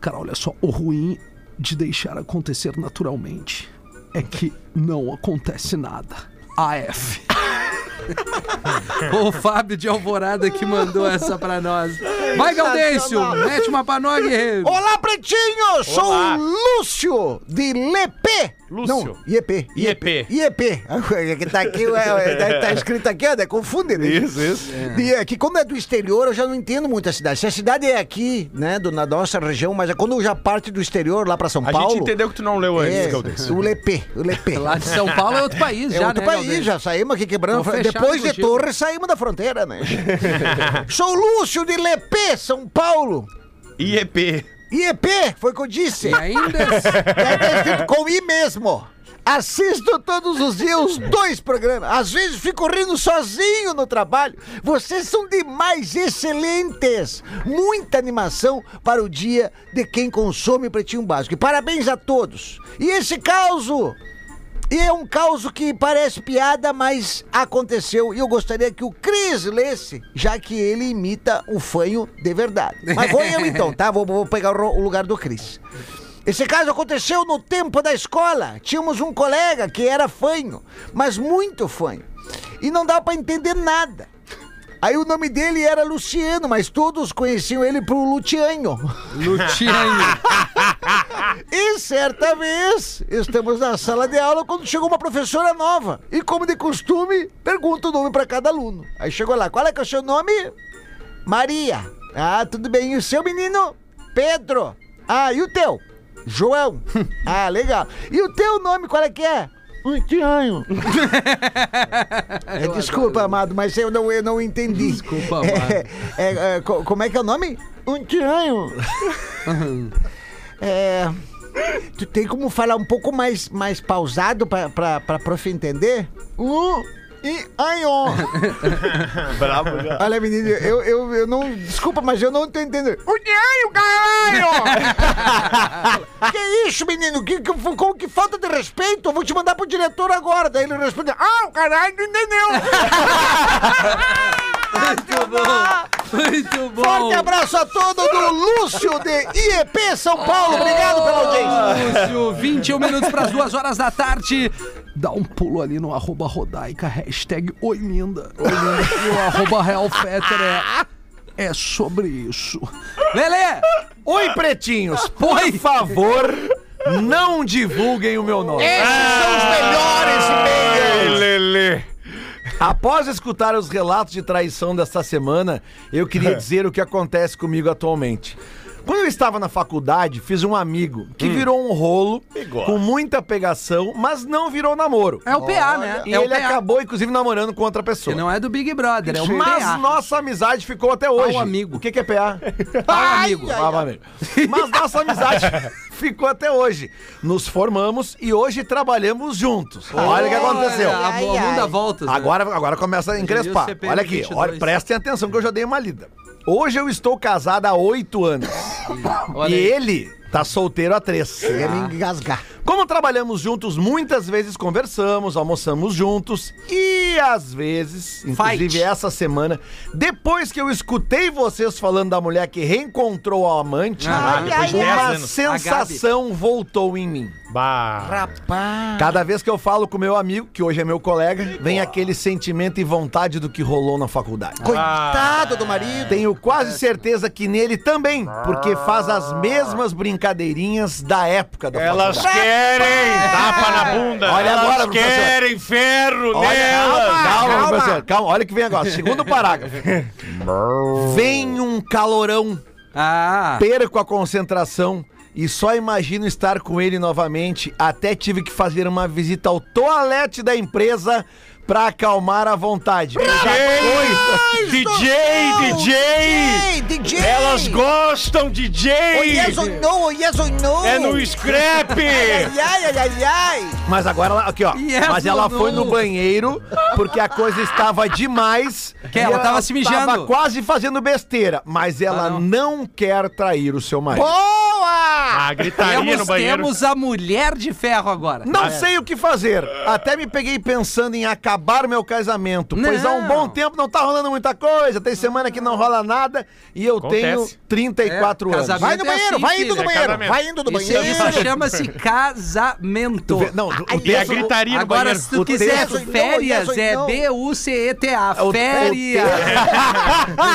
Cara, olha só, o ruim de deixar acontecer naturalmente é que não acontece nada. AF. o Fábio de Alvorada que mandou essa pra nós. Vai, Gaudêncio, mete uma pra nós, guerreiro. Olá, pretinho! Sou o Lúcio de Lepê. Lúcio. Não, IEP. IEP. IEP. Que tá aqui, é, tá escrito aqui, ó, né? confunde, né? Isso, isso. E é que como é do exterior, eu já não entendo muito a cidade. Se a cidade é aqui, né, do, na nossa região, mas é quando já parte do exterior, lá pra São A Paulo... gente entendeu que tu não leu antes, é, Galdês. o Lepê, o Lepê. Lá de São Paulo é outro país, É já, outro né, país, já saímos aqui quebrando. A Depois de contigo. Torres, saímos da fronteira, né? Sou Lúcio de Lepê, São Paulo. IEP. IEP, foi o que eu disse. E ainda... É tá escrito com I mesmo. Assisto todos os dias os dois programas. Às vezes fico rindo sozinho no trabalho. Vocês são demais, excelentes. Muita animação para o dia de quem consome Pretinho Básico. E parabéns a todos. E esse caso... E é um caso que parece piada, mas aconteceu. E eu gostaria que o Cris lesse, já que ele imita o fanho de verdade. Mas vou eu então, tá? Vou, vou pegar o lugar do Cris. Esse caso aconteceu no tempo da escola. Tínhamos um colega que era fanho, mas muito fanho. E não dava pra entender nada. Aí o nome dele era Luciano, mas todos conheciam ele por Luciano. Luciano. E certa vez, estamos na sala de aula quando chegou uma professora nova. E como de costume, pergunta o nome para cada aluno. Aí chegou lá, qual é que é o seu nome? Maria. Ah, tudo bem. E o seu menino? Pedro. Ah, e o teu? João. Ah, legal. E o teu nome, qual é que é? Tianho. É, desculpa, amado, mas eu não, eu não entendi. Desculpa, amado. É, é, é, co- como é que é o nome? Um tianho. É. Tu tem como falar um pouco mais, mais pausado pra, pra, pra prof entender? Um e Aion. Bravo já. Olha, menino, eu, eu, eu não. Desculpa, mas eu não tô entendendo. O Nhaio, caralho! que isso, menino? Que, que, como que falta de respeito? Eu vou te mandar pro diretor agora. Daí ele responde: Ah, o caralho não entendeu. Muito bom. Muito bom. Forte abraço a todos do Lúcio de IEP São Paulo. Obrigado pela audiência. Lúcio, 21 minutos para as 2 horas da tarde. Dá um pulo ali no arroba rodaica, hashtag Oi Linda. Oi Linda. E o arroba Real Fetter é, é sobre isso. Lelê! Oi, pretinhos, por Oi. favor, não divulguem o meu nome. Esses são os melhores e-mails. Após escutar os relatos de traição desta semana, eu queria dizer o que acontece comigo atualmente. Quando eu estava na faculdade, fiz um amigo que virou um rolo com muita pegação, mas não virou namoro. É o PA, né? E é o ele PA. acabou, inclusive, namorando com outra Que pessoa. não é do Big Brother, é o Mas PA. nossa amizade ficou até hoje. Pau amigo. O que, que é PA? Pau amigo. Amigo. Mas nossa amizade ficou até hoje. Nos formamos e hoje trabalhamos juntos. Olha o que aconteceu. Olha, A, Ai, a mundo dá ai. voltas. né? Agora, agora começa a encrespar. CPM Olha aqui, 22. olha, prestem atenção que eu já dei uma lida. Hoje eu estou casado há oito anos. E ele tá solteiro há três. Quer me engasgar. Como trabalhamos juntos, muitas vezes conversamos, almoçamos juntos e às vezes, inclusive Fight. essa semana, depois que eu escutei vocês falando da mulher que reencontrou o amante, Ah, depois de uma 10 anos. sensação voltou em mim. Bah. Rapaz. Cada vez que eu falo com meu amigo, que hoje é meu colega, vem aquele sentimento e vontade do que rolou na faculdade. Coitado do marido. Tenho quase certeza que nele também, porque faz as mesmas brincadeirinhas da época da Elas faculdade. Querem Tapa na bunda. Olha Elas agora, querem ferro Olha, nelas. calma, calma, calma. professor. Calma, olha o que vem agora. Segundo parágrafo. Vem um calorão, Ah, perco a concentração e só imagino estar com ele novamente. Até tive que fazer uma visita ao toalete da empresa pra acalmar a vontade. Já fui. DJ, DJ. DJ. Elas gostam, DJ. Oh, yes or no, oh, yes or no. É no scrap. Ai, ai, ai, ai, ai. Mas agora, ela- aqui ó, Yes mas ela no? foi no banheiro porque a coisa estava demais. Que e ela tava se mijando. Tava quase fazendo besteira, mas ela Ah, não. não. quer trair o seu marido. Boa! Ah, gritaria no temos, banheiro. temos a mulher de ferro agora. Não sei o que fazer. Até me peguei pensando em acabar meu casamento, pois há um bom tempo não tá rolando muita coisa. Tem semana que não rola nada e eu Acontece. tenho 34 É, anos. casamento Vai no é banheiro, assim, vai indo filho. no É banheiro, casamento. vai indo no Isso, banheiro. isso chama-se casamento. Vê- Não, o E a texto, gritaria no Agora, banheiro. se tu O quiser texto- férias, Não, yes or é. B-U-C-E-T-A. o- o Férias.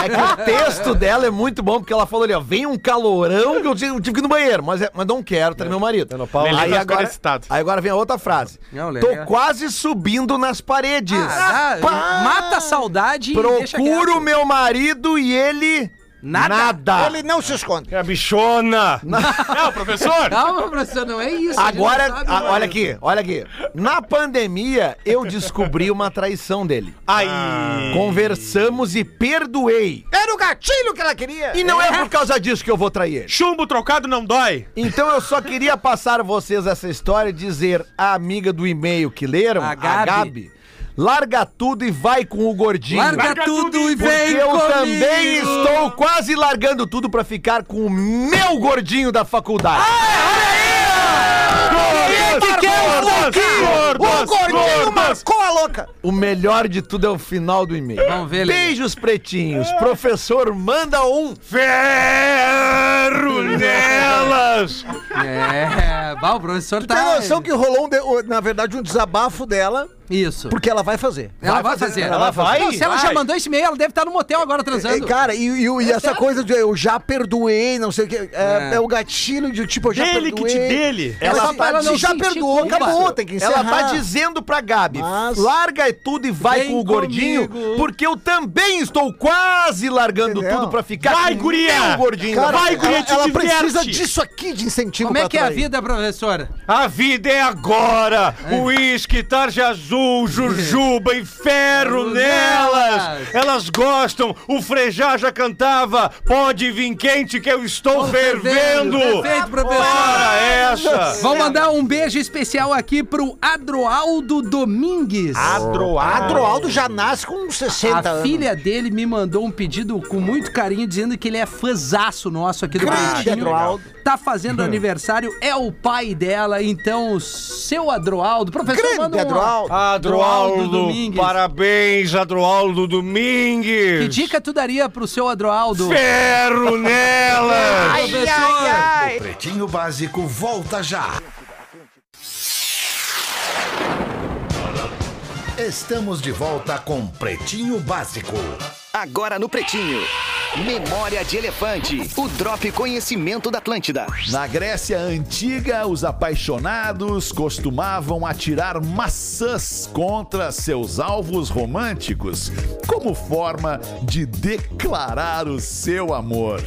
É que o texto dela é muito bom, porque ela falou ali, ó, vem um calorão que eu tive, eu tive que ir no banheiro, mas, é- mas não quero trair meu marido. Lelê Aí tá agora, excitado. aí agora vem a outra frase. Não, Lelê. Tô quase subindo nas paredes. Ah, Pá! mata a saudade e deixa Procuro meu marido e ele... Nada. Nada. Ele não se esconde. É a bichona. Não, professor. Calma, professor, não é isso. Agora, sabe, a- olha aqui, olha aqui. Na pandemia, eu descobri uma traição dele. Ai. Conversamos e perdoei. Era o gatilho que ela queria. E não é por causa disso que eu vou trair ele. Chumbo trocado não dói. Então eu só queria passar a vocês essa história e dizer à amiga do e-mail que leram, A a Gabi. Larga tudo e vai com o gordinho. Larga, Larga tudo tudo e porque vem eu comigo. também estou quase largando tudo pra ficar com o meu gordinho da faculdade. que quer um O gordinho marcou a louca. O melhor de tudo é o final do e-mail. Vamos ver. Beijos pretinhos. Professor, manda um. Ferro nelas. É, bah, o professor tá... Tem noção que rolou, um de- na verdade, um desabafo dela, Isso. porque ela vai fazer. Ela vai fazer. Ela vai? Não, se ela já mandou esse e-mail, ela deve estar no motel agora É, transando. cara, e, e- e essa coisa de eu já perdoei, não sei o que. É, É. é o gatilho de tipo, eu já Dele que perdoei. te dele. Ela, Ela se, tá- ela não já perdoou, acabou, tem que encerrar. Ela tá dizendo pra Gabi: Mas- larga tudo e vai Vem com o gordinho, comigo. porque eu também estou quase largando Entendeu? tudo pra ficar Vai, com o guria! meu gordinho. Cara, Vai, guria, ela, te ela diverte. precisa disso aqui de incentivo Como é que é a vida, professora? A vida é agora. Uísque, tarja azul, Capitu, Jujuba e ferro nelas! Elas gostam, o Frejá já cantava, pode vir quente que eu estou fervendo! Perfeito, professor. Para essa! Vamos mandar um beijo especial aqui pro Adroaldo Domingues. Adroaldo já nasce com 60 A anos. filha dele me mandou um pedido com muito carinho, dizendo que ele é fãzaço nosso aqui do Grande Pretinho. Adroaldo. Tá fazendo aniversário, é o pai dela, então, seu Adroaldo. Professor, Grande manda um Adroaldo. Adroaldo, Domingues. parabéns, Adroaldo Domingues! Que dica tu daria pro seu Adroaldo? Ferro nelas! Professor! Pretinho Básico volta já. Estamos de volta com Pretinho Básico. Agora no Pretinho. Memória de Elefante. O Drop Conhecimento da Atlântida. Na Grécia Antiga, os apaixonados costumavam atirar maçãs contra seus alvos românticos como forma de declarar o seu amor.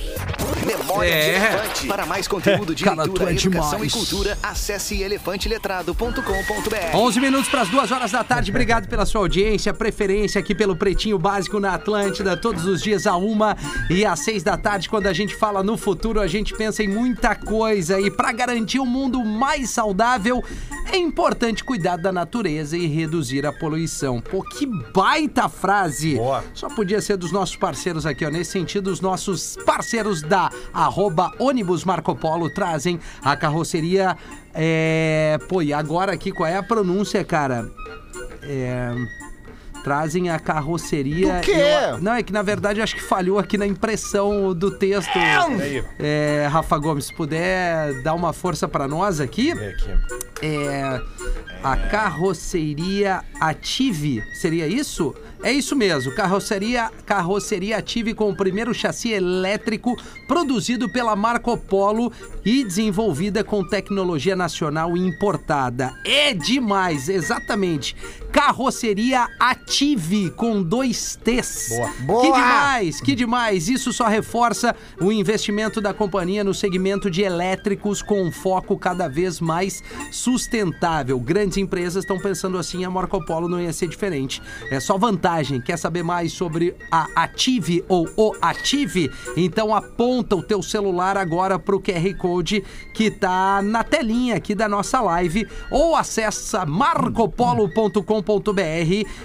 Memória de É. Elefante. Para mais conteúdo de Cara, leitura, tu é educação demais. e cultura, acesse elefanteletrado.com.br. 11 minutos para as 2 horas da tarde. Obrigado pela sua audiência, preferência aqui pelo Pretinho Básico na Atlântida, todos os dias a uma e às seis da tarde. Quando a gente fala no futuro, a gente pensa em muita coisa. E para garantir um mundo mais saudável, é importante cuidar da natureza e reduzir a poluição. Pô, que baita frase! Só podia ser dos nossos parceiros aqui, ó. Nesse sentido, os nossos parceiros da arroba ônibus Marco Polo trazem a carroceria. É... Pô, e agora aqui, qual é a pronúncia, cara? É... Trazem a carroceria. Do quê? Eu- Não, é que na verdade eu acho que falhou aqui na impressão do texto. É, Rafa Gomes, se puder dar uma força pra nós aqui. É, a carroceria Ative, seria isso? É isso mesmo, carroceria, carroceria Ative com o primeiro chassi elétrico produzido pela Marco Polo e desenvolvida com tecnologia nacional importada. É demais, exatamente. Carroceria Ative com dois T's. Boa. Que Boa. demais, que demais. Isso só reforça o investimento da companhia no segmento de elétricos com um foco cada vez mais sustentável. Grandes empresas estão pensando assim, a Marco Polo não ia ser diferente. É só vantagem. Quer saber mais sobre a Ative ou o Ative? Então aponta o teu celular agora pro QR Code que tá na telinha aqui da nossa live ou acessa marcopolo.com.br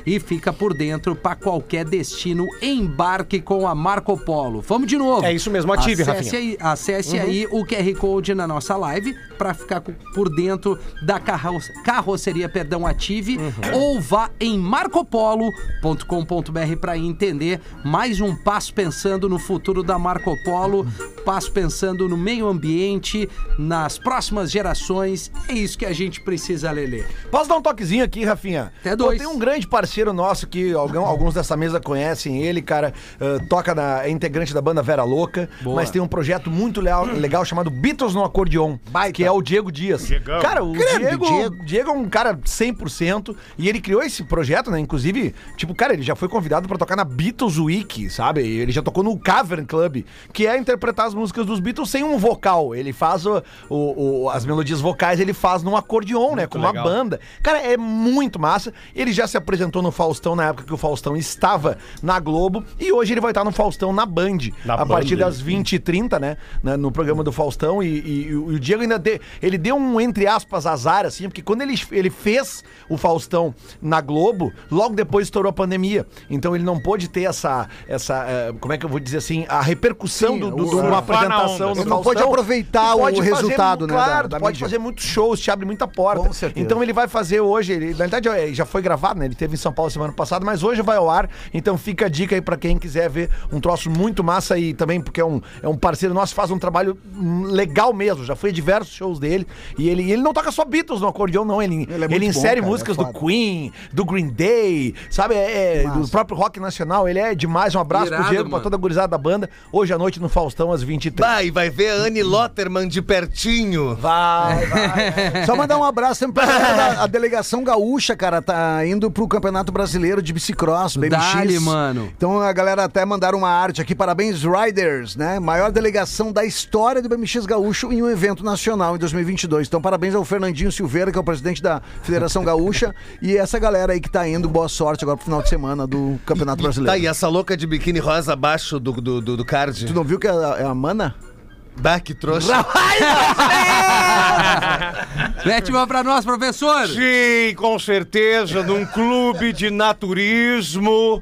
e fica por dentro para qualquer destino. Embarque com a Marco Polo. Vamos de novo. É isso mesmo, ative, acesse Rafinha. aí, acesse aí o QR Code na nossa live para ficar por dentro da carro- carroceria, perdão, Ative ou vá em marcopolo.com.br para entender mais um passo pensando no futuro da Marco Polo, passo pensando no meio ambiente, nas próximas gerações. É isso que a gente precisa, Lelê. Posso dar um toquezinho aqui, Rafinha? Até dois. Pô, tem um grande parceiro nosso que algum- alguns dessa mesa conhecem ele, cara. ah, toca na, é integrante da banda Vera Louca, Boa. mas tem um projeto muito leal, legal chamado Beatles no Acordeon, que é o Diego Dias. Diegão. Cara, o Diego, Diego. Diego é um cara 100% e ele criou esse projeto, né? Inclusive, tipo, cara, ele já foi convidado pra tocar na Beatles Week, sabe? Ele já tocou no Cavern Club, que é interpretar as músicas dos Beatles sem um vocal. Ele faz o, o- o- as melodias vocais, ele faz num acordeon, né? Com uma legal. banda. Cara, é muito massa. Ele já se apresentou no Faustão na época que o Faustão estava na Globo e hoje ele vai estar no Faustão na Band, Na a partir Band. das 20h30, né? na- No programa do Faustão. E, e- e o Diego ainda de- ele deu um, entre aspas, azar, assim, porque quando ele, ele fez o Faustão na Globo, logo depois estourou a pandemia. Então ele não pôde ter essa, essa eh, como é que eu vou dizer assim, a repercussão Sim, do, do, o- de uma apresentação no Ele não Faustão. pôde aproveitar o pode resultado, né, Claro, da- tu da pode mídia. fazer muitos shows, te abre muita porta. Com certeza. Então ele vai fazer hoje, ele, na verdade é, já foi gravado, né? Ele teve em São Paulo semana passada, mas hoje vai ao ar. Então fica a dica aí pra quem quiser ver um troço muito massa e também porque é um, é um parceiro nosso, faz um trabalho legal mesmo. Já foi diversos shows dele. E ele, ele não toca só Beatles no acordeão, não. Ele, Ele é ele, muito bom, insere cara, músicas é do. Queen, do Green Day, sabe? É, é, do próprio rock nacional. Ele é demais. Um abraço Irado, pro Diego, pra mano. toda a gurizada da banda. Hoje à noite no Faustão, às 23 Vai, vai ver a Anne Lotterman de pertinho. Vai, vai. Só mandar um abraço sempre pra a delegação gaúcha, cara. Tá indo pro Campeonato Brasileiro de Bicicross, BMX. Dale, mano. Então a galera até mandaram uma arte aqui, parabéns Riders, né? Maior delegação da história do BMX Gaúcho em um evento nacional em 2022. Então parabéns ao Fernandinho Silveira, que é o presidente da Federação Gaúcha, e essa galera aí que tá indo, boa sorte agora pro final de semana do Campeonato Brasileiro. Tá, e essa louca de biquíni rosa abaixo do, do, do, do card? Tu não viu que é a, é a Mana? Bah, que trouxa. Mete uma pra nós, professor. Sim, com certeza, num clube de naturismo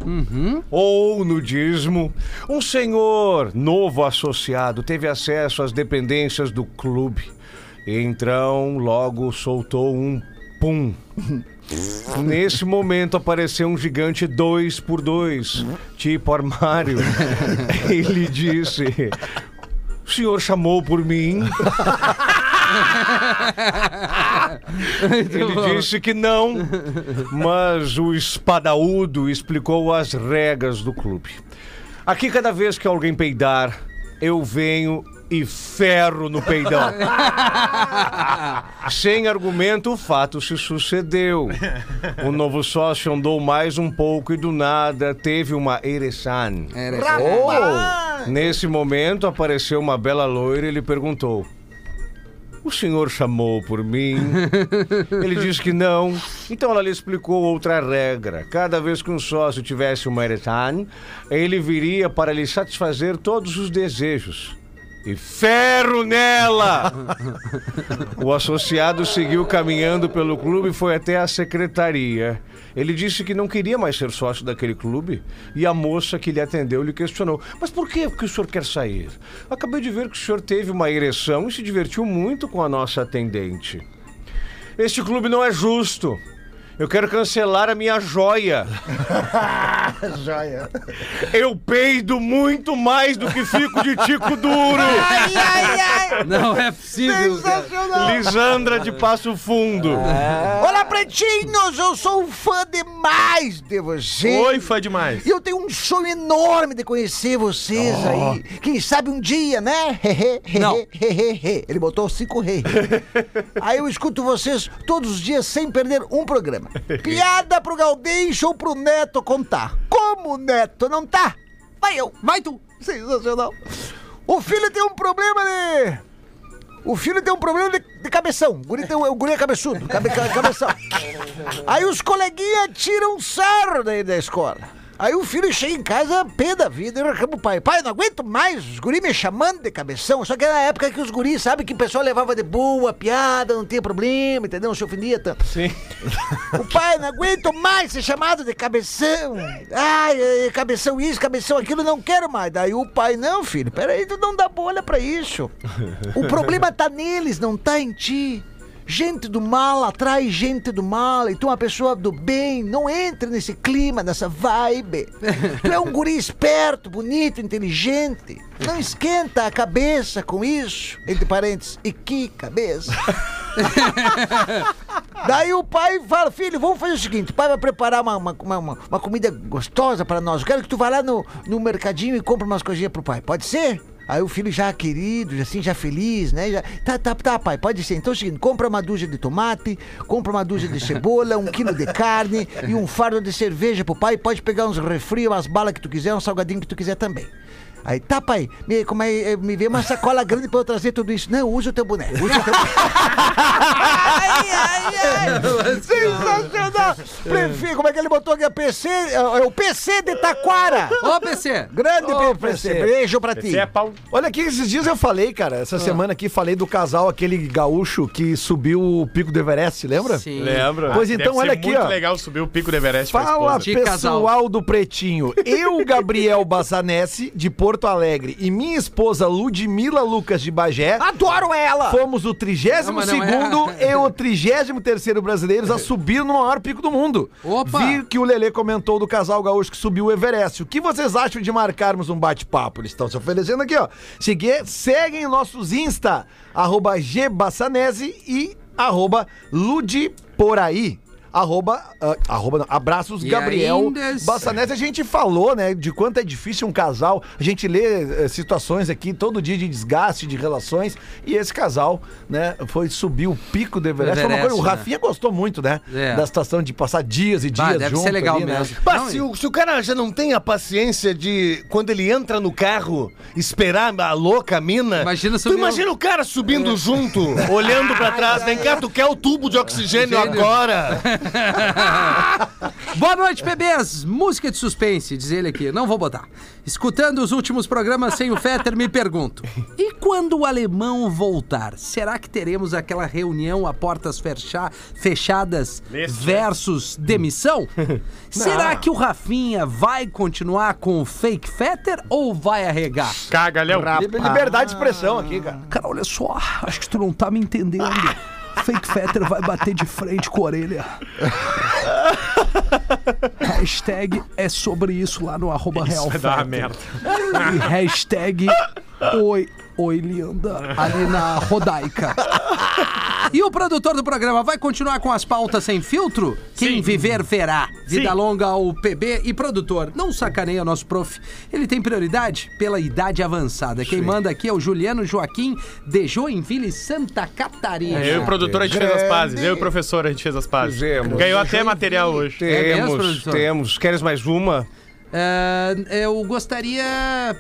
ou nudismo, um senhor novo associado teve acesso às dependências do clube. Então, logo soltou um pum. Nesse momento apareceu um gigante dois por dois, tipo armário. Ele disse: O senhor chamou por mim? Ele disse que não, mas o espadaúdo explicou as regras do clube. Aqui, cada vez que alguém peidar, eu venho e ferro no peidão. Sem argumento, o fato se sucedeu. O novo sócio andou mais um pouco e do nada teve uma ereção. Nesse momento apareceu uma bela loira e ele perguntou: O senhor chamou por mim? Ele disse que não. Então ela lhe explicou outra regra. Cada vez que um sócio tivesse uma ereção, ele viria para lhe satisfazer todos os desejos. E ferro nela! O associado seguiu caminhando pelo clube e foi até a secretaria. Ele disse que não queria mais ser sócio daquele clube e a moça que lhe atendeu lhe questionou: Mas por que, que o senhor quer sair? Acabei de ver que o senhor teve uma ereção e se divertiu muito com a nossa atendente. Este clube não é justo. Eu quero cancelar a minha joia. Joia. Eu peido muito mais do que fico de tico duro. Ai, ai, ai. Não é possível. Sensacional. Lisandra de Passo Fundo. Olá, pretinhos! Eu sou um fã demais de vocês. Oi, fã demais. E eu tenho um sonho enorme de conhecer vocês aí. Quem sabe um dia, né? Não. Ele botou cinco rei. aí eu escuto vocês todos os dias sem perder um programa. Piada pro Gaudêncio ou pro Neto contar. Como o Neto não tá? Vai eu. Vai tu. Sensacional. O filho tem um problema de... O filho tem um problema de, de cabeção. O guri, tem, o guri é cabeçudo. Cabe, ca- cabeção. Aí os coleguinhas tiram sarro daí da escola. Aí o filho chega em casa, pé da vida, e reclama o pai. Pai, não aguento mais, os guris me chamando de cabeção. Só que era na época que os guris, sabe, que o pessoal levava de boa, piada, não tinha problema, entendeu? Não se ofendia tanto. Sim. O pai, não aguento mais ser chamado de cabeção. Ai, ai, cabeção isso, cabeção aquilo, não quero mais. Daí o pai, não, filho, peraí, tu não dá bolha pra isso. O problema tá neles, não tá em ti. Gente do mal atrai gente do mal. E é uma pessoa do bem. Não entre nesse clima, nessa vibe. Tu é um guri esperto, bonito, inteligente. Não esquenta a cabeça com isso. Entre parênteses, e que cabeça. Daí o pai fala, filho, vamos fazer o seguinte, o pai vai preparar uma, uma, uma, uma- uma comida gostosa para nós. Eu quero que tu vá lá no, no mercadinho e compre umas coisinhas pro pai. Pode ser? Aí o filho já querido, assim, já feliz, né? Já, tá, tá, tá, pai, pode ser. Então é o seguinte, compra uma dúzia de tomate, compra uma dúzia de cebola, um quilo de carne e um fardo de cerveja pro pai. Pode pegar uns refri, umas balas que tu quiser, um salgadinho que tu quiser também. Aí, tá, pai, me, como é, eh, me vê uma sacola grande pra eu trazer tudo isso. Não, usa o teu boneco. Usa o teu ai, ai, ai. Sensacional. Prefiro, como é que ele botou aqui? PC, é é o PC de Taquara. Ô, PC. Grande Ô, PC. PC. Beijo pra ti. Esse é pau. Olha aqui, esses dias eu falei, cara, essa semana aqui, falei do casal, aquele gaúcho que subiu o pico do Everest, lembra? Sim. Lembra? Pois Deve então, olha aqui, muito ó. legal subir o pico do Everest Fala, pessoal casal. do Pretinho. Eu, Gabriel Bazanese, de Porto Alegre, e minha esposa Ludmila Lucas de Bagé, Adoro ela. fomos o 32 Não, mas não é. e o 33 brasileiros a subir no maior pico do mundo. Opa! Vi que o Lelê comentou do casal gaúcho que subiu o Everest. O que vocês acham de marcarmos um bate-papo? Eles estão se oferecendo aqui, ó. Seguir, seguem nossos Insta, arroba gbassanese e arroba ludiporaí. Arroba, ah, arroba não, abraços E Gabriel ainda- Bassanese. A gente falou, né, de quanto é difícil um casal. A gente lê eh, situações aqui todo dia de desgaste de relações e esse casal, né, foi subir o pico do Everest. Everest, coisa- o né? Rafinha gostou muito, né, É. da situação de passar dias e dias Bah, deve junto ser legal ali, né? mesmo. Bah, Não, se, o, se o cara já não tem a paciência de, quando ele entra no carro, esperar a louca mina. Imagina tu o imagina o cara subindo junto, olhando pra trás. Vem cá, tu quer o tubo de oxigênio Oxigênio. agora? Boa noite, bebês. Música de suspense, diz ele aqui. Não vou botar. Escutando os últimos programas sem o Fetter, me pergunto: e quando o alemão voltar? Será que teremos aquela reunião a portas fecha- fechadas versus demissão? Será que o Rafinha vai continuar com o fake Fetter ou vai arregar? Cagalhão. Li- Liberdade de expressão aqui, cara. Cara, olha só, acho que tu não tá me entendendo. Fake Fetter vai bater de frente com a orelha. Hashtag é sobre isso lá no arroba real Vai dar merda. E hashtag oi, oi linda, ali na Rodaica. E o produtor do programa vai continuar com as pautas sem filtro? Quem Sim. viver verá. Vida Sim. longa ao PB e produtor. Não sacaneia nosso prof. Ele tem prioridade pela idade avançada. Quem manda aqui é o Juliano Joaquim de Joinville, Santa Catarina. Eu e o produtor, a gente fez as pazes. Eu e o professor, a gente fez as pazes. Fizemos. Ganhou até material hoje. É mesmo, Temos, produtor? temos. Queres mais uma? É, eu gostaria.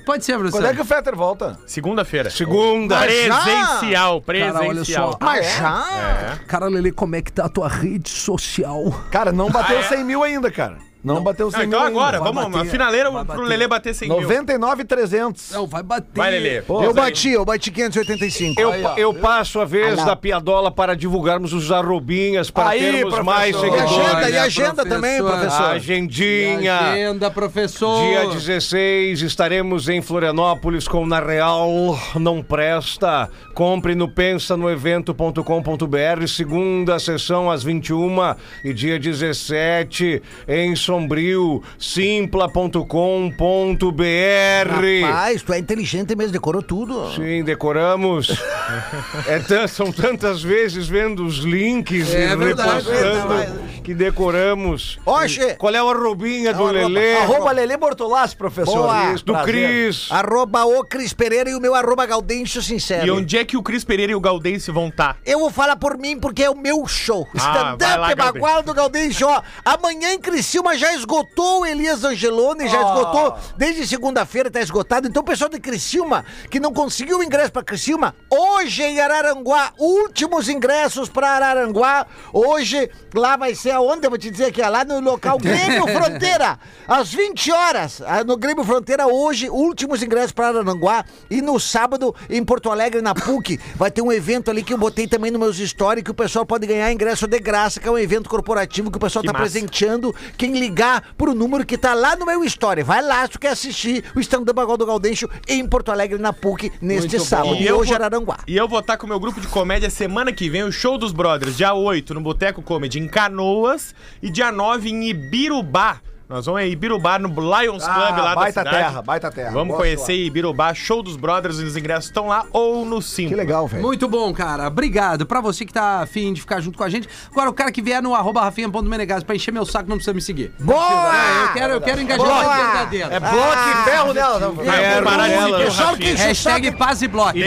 Pode ser, professor. Quando é que o Fetter volta? Segunda-feira. Segunda. Presencial, Cara, olha presencial. só. Mas já? Cara, Lele, como é que tá a tua rede social? Cara, não bateu Ah, é? 100 mil ainda, cara. Não, bateu 100 Ah, então mil agora, vamos, bater, uma finaleira vai pro bater. Lelê bater 100 mil. 99,300. Não, vai bater. Vai, Lelê. Pô, Eu aí. bati, eu bati 585. Eu, eu passo a vez da piadola para divulgarmos os arrobinhas para Aí, termos professor. mais E seguidores. agenda, e Olha, agenda professor. também, A professor. agendinha. Agenda, professor. Dia 16 estaremos em Florianópolis com Na Real Não Presta. Compre no pensanoevento.com.br. Segunda sessão às 21 e dia 17 em Sombrio, simpla.com.br. Rapaz, tu é inteligente mesmo, decorou tudo. Sim, decoramos. É tan- são tantas vezes vendo os links É e verdade, repostando que decoramos. Oxe, Qual é a arrobinha do É o arroba- Lelê? Arroba Lelê Bortolassi, professor. Boa. Isso, Do prazer. Cris. arroba o Cris Pereira e o meu arroba Gaudêncio E Sincero. onde é que o Cris Pereira e o Gaudense vão tá? estar? Eu vou falar por mim porque é o meu show. Ah, vai lá, Stand-up bagual do Gaudêncio. Ó, amanhã em Criciúma já esgotou o Elias Angeloni, já esgotou. Desde segunda-feira tá esgotado. Então o pessoal de Criciúma que não conseguiu o ingresso pra Criciúma, hoje em Araranguá, últimos ingressos pra Araranguá. Hoje lá vai ser aonde? Eu vou te dizer aqui, ó, lá no local Grêmio Fronteira, às 20 horas. ah, No Grêmio Fronteira hoje, últimos ingressos pra Araranguá e no sábado em Porto Alegre na PUC vai ter um evento ali que eu botei também nos meus stories que o pessoal pode ganhar ingresso de graça, que é um evento corporativo que o pessoal Que tá massa. presenteando quem ligar pro número que tá lá no meu story. Vai lá se tu quer assistir o stand-up Agora do Gaudêncio em Porto Alegre na PUC neste sábado. E, hoje vou- Araranguá. E eu vou estar com o meu grupo de comédia semana que vem, o Show dos Brothers, dia 8, no Boteco Comedy, em Canoas, e dia 9 em Ibirubá. Nós vamos em Ibirubá, no Lions Club Ah, lá da baita cidade. terra, baita terra. Vamos Gosto conhecer lá. Ibirubá, Show dos Brothers, os ingressos estão lá ou no 5. Que legal, velho. Muito bom, cara. Obrigado. Pra você que tá afim de ficar junto com a gente. Agora, o cara que vier no arroba rafinha.menegas pra encher meu saco não precisa me seguir. Boa! É, eu quero, eu quero engajamento Boa! verdadeiro. É bloco e ferro. Não, É, parar de seguir o Rafinha. Hashtag paz e bloco.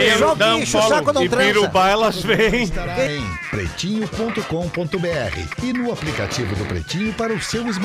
Pirubá, elas vêm. Em pretinho.com.br e no aplicativo do Pretinho para o seu smartphone.